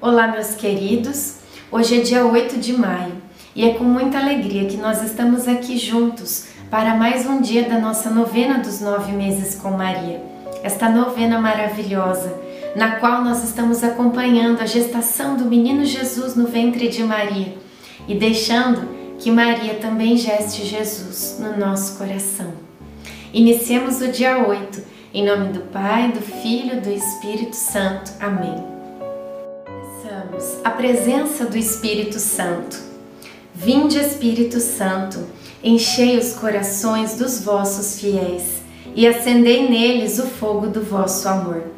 Olá, meus queridos. Hoje é dia 8 de maio e é com muita alegria que nós estamos aqui juntos para mais um dia da nossa novena dos nove meses com Maria. Esta novena maravilhosa, na qual nós estamos acompanhando a gestação do menino Jesus no ventre de Maria e deixando que Maria também geste Jesus no nosso coração. Iniciemos o dia 8, em nome do Pai, do Filho e do Espírito Santo. Amém a presença do Espírito Santo. Vinde, Espírito Santo, enchei os corações dos vossos fiéis e acendei neles o fogo do vosso amor.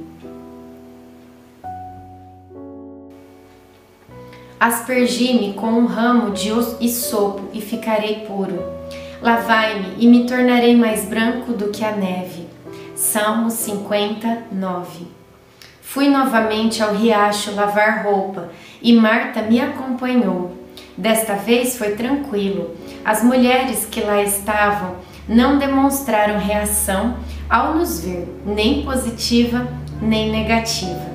Aspergi-me com um ramo de isopo e ficarei puro. Lavai-me e me tornarei mais branco do que a neve. Salmo 59 Fui novamente ao riacho lavar roupa e Marta me acompanhou. Desta vez foi tranquilo. As mulheres que lá estavam não demonstraram reação ao nos ver, nem positiva nem negativa.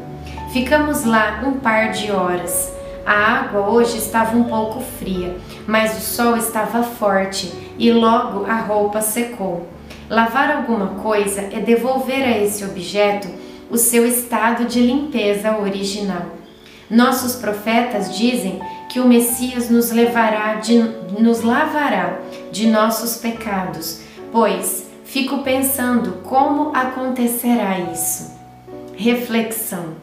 Ficamos lá um par de horas. A água hoje estava um pouco fria, mas o sol estava forte e logo a roupa secou. Lavar alguma coisa é devolver a esse objeto o seu estado de limpeza original. Nossos profetas dizem que o Messias nos levará de, nos lavará de nossos pecados, pois fico pensando como acontecerá isso. Reflexão: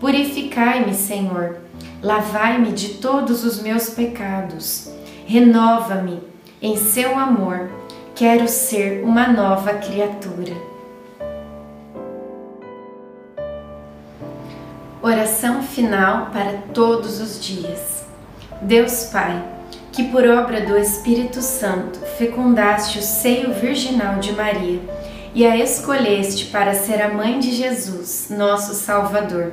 Purificai-me, Senhor, lavai-me de todos os meus pecados, renova-me em seu amor. Quero ser uma nova criatura. Oração final para todos os dias. Deus Pai, que por obra do Espírito Santo fecundaste o seio virginal de Maria e a escolheste para ser a mãe de Jesus, nosso Salvador.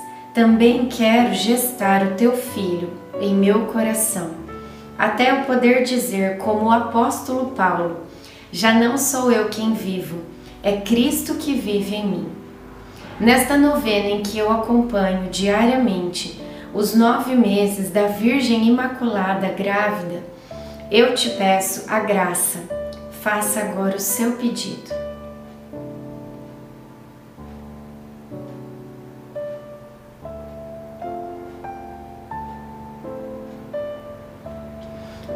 Também quero gestar o teu filho em meu coração, até eu poder dizer, como o apóstolo Paulo: Já não sou eu quem vivo, é Cristo que vive em mim. Nesta novena em que eu acompanho diariamente os nove meses da Virgem Imaculada grávida, eu te peço a graça. Faça agora o seu pedido.